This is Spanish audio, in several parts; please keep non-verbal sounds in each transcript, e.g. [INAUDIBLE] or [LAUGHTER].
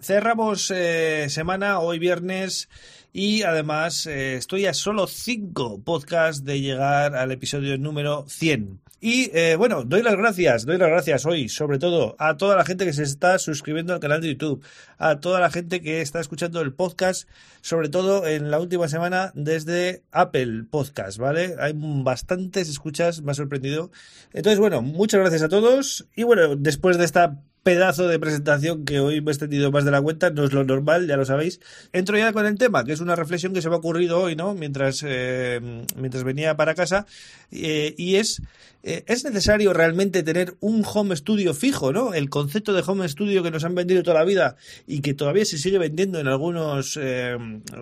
cerramos eh, semana, hoy viernes, y además eh, estoy a solo 5 podcasts de llegar al episodio número 100. Y eh, bueno, doy las gracias, doy las gracias hoy, sobre todo, a toda la gente que se está suscribiendo al canal de YouTube, a toda la gente que está escuchando el podcast, sobre todo en la última semana desde Apple Podcast, ¿vale? Hay bastantes escuchas, me ha sorprendido. Entonces, bueno, muchas gracias a todos. Y bueno, después de esta pedazo de presentación que hoy me he extendido más de la cuenta, no es lo normal, ya lo sabéis. Entro ya con el tema, que es una reflexión que se me ha ocurrido hoy, ¿no? Mientras, eh, mientras venía para casa, eh, y es, eh, ¿es necesario realmente tener un home studio fijo, ¿no? El concepto de home studio que nos han vendido toda la vida y que todavía se sigue vendiendo en algunos,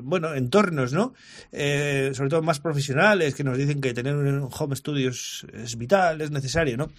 bueno, entornos, ¿no? sobre todo más profesionales, que nos dicen que tener un home studio es vital, es necesario, ¿no?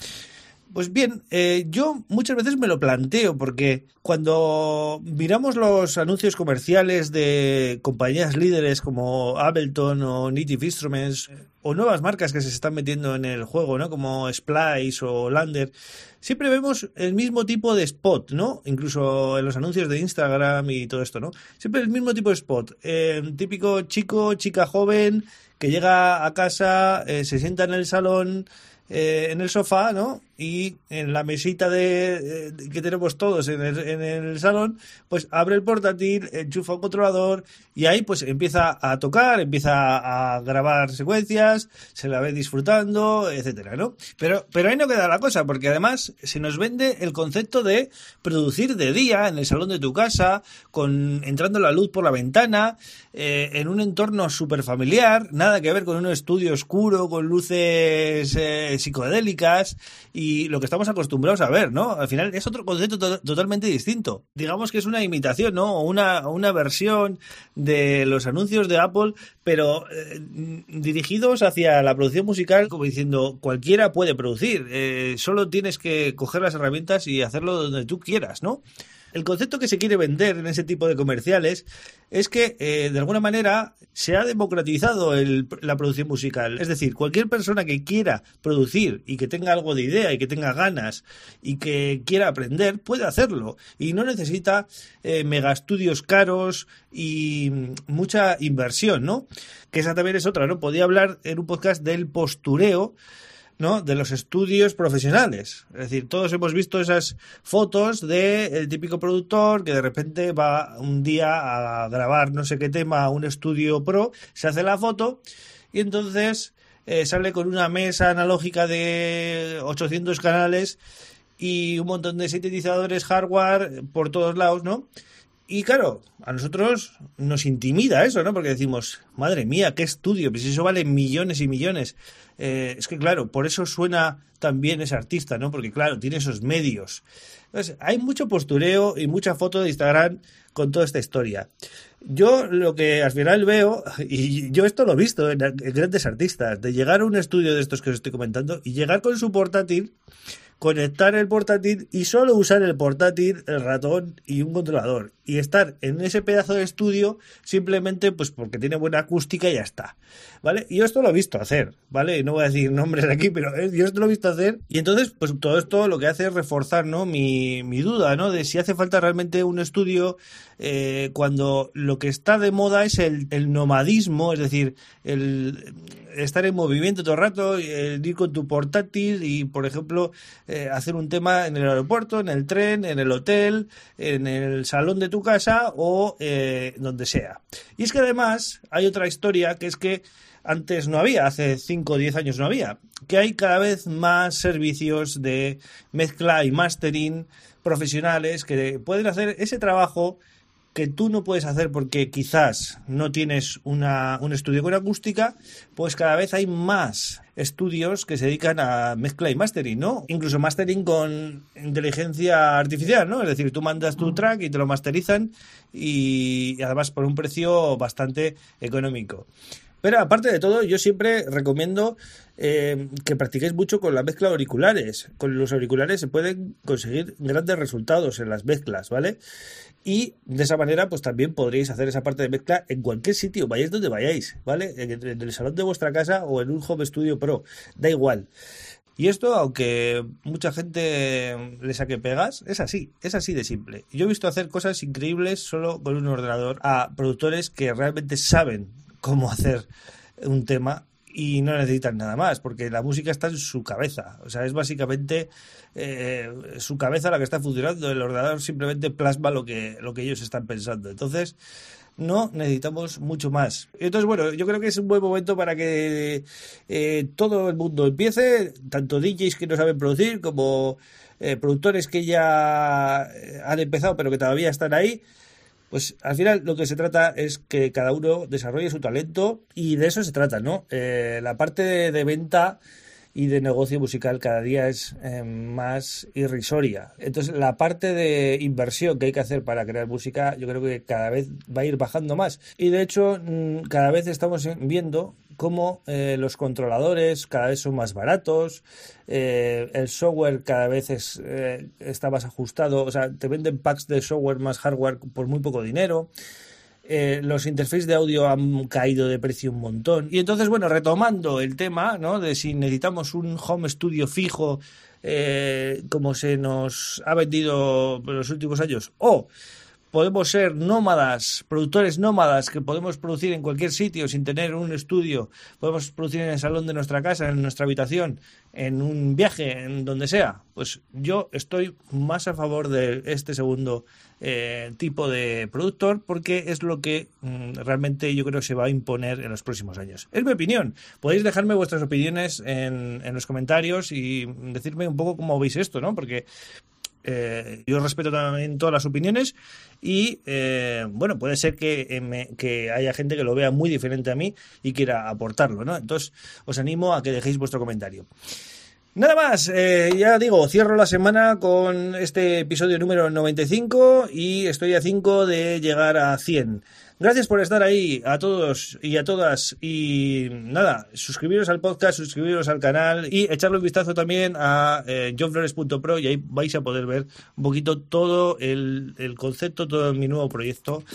Pues bien, eh, yo muchas veces me lo planteo porque cuando miramos los anuncios comerciales de compañías líderes como Ableton o Native Instruments o nuevas marcas que se están metiendo en el juego, ¿no? Como Splice o Lander, siempre vemos el mismo tipo de spot, ¿no? Incluso en los anuncios de Instagram y todo esto, ¿no? Siempre el mismo tipo de spot. Eh, típico chico, chica joven que llega a casa, eh, se sienta en el salón, en el sofá, ¿no? Y en la mesita de, que tenemos todos en el, en el, salón, pues abre el portátil, enchufa un controlador y ahí pues empieza a tocar, empieza a grabar secuencias, se la ve disfrutando, etcétera, ¿no? Pero, pero ahí no queda la cosa, porque además se nos vende el concepto de producir de día en el salón de tu casa, con entrando la luz por la ventana, eh, en un entorno súper familiar, nada que ver con un estudio oscuro, con luces eh, psicodélicas y y lo que estamos acostumbrados a ver, ¿no? Al final es otro concepto totalmente distinto. Digamos que es una imitación, ¿no? O una, una versión de los anuncios de Apple, pero eh, dirigidos hacia la producción musical, como diciendo, cualquiera puede producir, eh, solo tienes que coger las herramientas y hacerlo donde tú quieras, ¿no? El concepto que se quiere vender en ese tipo de comerciales es que, eh, de alguna manera, se ha democratizado la producción musical. Es decir, cualquier persona que quiera producir y que tenga algo de idea y que tenga ganas y que quiera aprender, puede hacerlo. Y no necesita eh, mega estudios caros y mucha inversión, ¿no? Que esa también es otra, ¿no? Podía hablar en un podcast del postureo ¿no? de los estudios profesionales. Es decir, todos hemos visto esas fotos del típico productor que de repente va un día a grabar no sé qué tema a un estudio pro, se hace la foto y entonces eh, sale con una mesa analógica de 800 canales y un montón de sintetizadores hardware por todos lados, ¿no? Y claro, a nosotros nos intimida eso, ¿no? Porque decimos, madre mía, qué estudio, pues eso vale millones y millones. Eh, es que claro, por eso suena tan bien ese artista, ¿no? Porque claro, tiene esos medios. Entonces, hay mucho postureo y mucha foto de Instagram con toda esta historia. Yo lo que al final veo, [LAUGHS] y yo esto lo he visto en, en grandes artistas, de llegar a un estudio de estos que os estoy comentando y llegar con su portátil conectar el portátil y solo usar el portátil, el ratón y un controlador. Y estar en ese pedazo de estudio simplemente pues porque tiene buena acústica y ya está. ¿Vale? Y yo esto lo he visto hacer, ¿vale? No voy a decir nombres aquí, pero yo esto lo he visto hacer. Y entonces, pues todo esto lo que hace es reforzar, ¿no? Mi, mi duda, ¿no? De si hace falta realmente un estudio eh, cuando lo que está de moda es el, el nomadismo, es decir, el estar en movimiento todo el rato, el ir con tu portátil y, por ejemplo, eh, hacer un tema en el aeropuerto, en el tren, en el hotel, en el salón de tu casa o eh, donde sea. Y es que además hay otra historia que es que antes no había, hace 5 o 10 años no había, que hay cada vez más servicios de mezcla y mastering profesionales que pueden hacer ese trabajo que tú no puedes hacer porque quizás no tienes una, un estudio con acústica, pues cada vez hay más estudios que se dedican a mezcla y mastering, ¿no? Incluso mastering con inteligencia artificial, ¿no? Es decir, tú mandas tu track y te lo masterizan y además por un precio bastante económico. Pero aparte de todo, yo siempre recomiendo eh, que practiquéis mucho con la mezcla de auriculares. Con los auriculares se pueden conseguir grandes resultados en las mezclas, ¿vale? Y de esa manera, pues también podréis hacer esa parte de mezcla en cualquier sitio, vayáis donde vayáis, ¿vale? En el salón de vuestra casa o en un Home Studio Pro, da igual. Y esto, aunque mucha gente le saque pegas, es así, es así de simple. Yo he visto hacer cosas increíbles solo con un ordenador a productores que realmente saben cómo hacer un tema y no necesitan nada más, porque la música está en su cabeza. O sea, es básicamente eh, su cabeza la que está funcionando. El ordenador simplemente plasma lo que, lo que ellos están pensando. Entonces, no necesitamos mucho más. Entonces, bueno, yo creo que es un buen momento para que eh, todo el mundo empiece, tanto DJs que no saben producir como eh, productores que ya eh, han empezado pero que todavía están ahí. Pues al final lo que se trata es que cada uno desarrolle su talento y de eso se trata, ¿no? la parte de venta y de negocio musical cada día es eh, más irrisoria. Entonces, la parte de inversión que hay que hacer para crear música, yo creo que cada vez va a ir bajando más. Y de hecho, mm, cada vez estamos viendo cómo eh, los controladores cada vez son más baratos, eh, el software cada vez es, está más ajustado, o sea, te venden packs de software más hardware por muy poco dinero. Eh, los interfaces de audio han caído de precio un montón. Y entonces, bueno, retomando el tema, ¿no? De si necesitamos un home studio fijo, eh, como se nos ha vendido en los últimos años, o podemos ser nómadas, productores nómadas, que podemos producir en cualquier sitio sin tener un estudio, podemos producir en el salón de nuestra casa, en nuestra habitación, en un viaje, en donde sea. Pues yo estoy más a favor de este segundo eh, tipo de productor porque es lo que mm, realmente yo creo se va a imponer en los próximos años. Es mi opinión. Podéis dejarme vuestras opiniones en los comentarios y decirme un poco cómo veis esto, ¿no? Porque eh, yo respeto también todas las opiniones y eh, bueno, puede ser que, que, haya gente que lo vea muy diferente a mí y quiera aportarlo, ¿no? Entonces os animo a que dejéis vuestro comentario. Nada más, eh, ya digo, cierro la semana con este episodio número 95 y estoy a 5 de llegar a 100. Gracias por estar ahí a todos y a todas. Y nada, suscribiros al podcast, suscribiros al canal y echarle un vistazo también a eh, johnflores.pro y ahí vais a poder ver un poquito todo el, concepto, todo mi nuevo proyecto.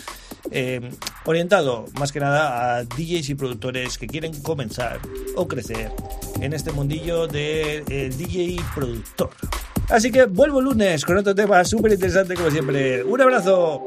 Eh, orientado más que nada a DJs y productores que quieren comenzar o crecer en este mundillo de eh, DJ productor. Así que vuelvo lunes con otro tema súper interesante como siempre. Un abrazo.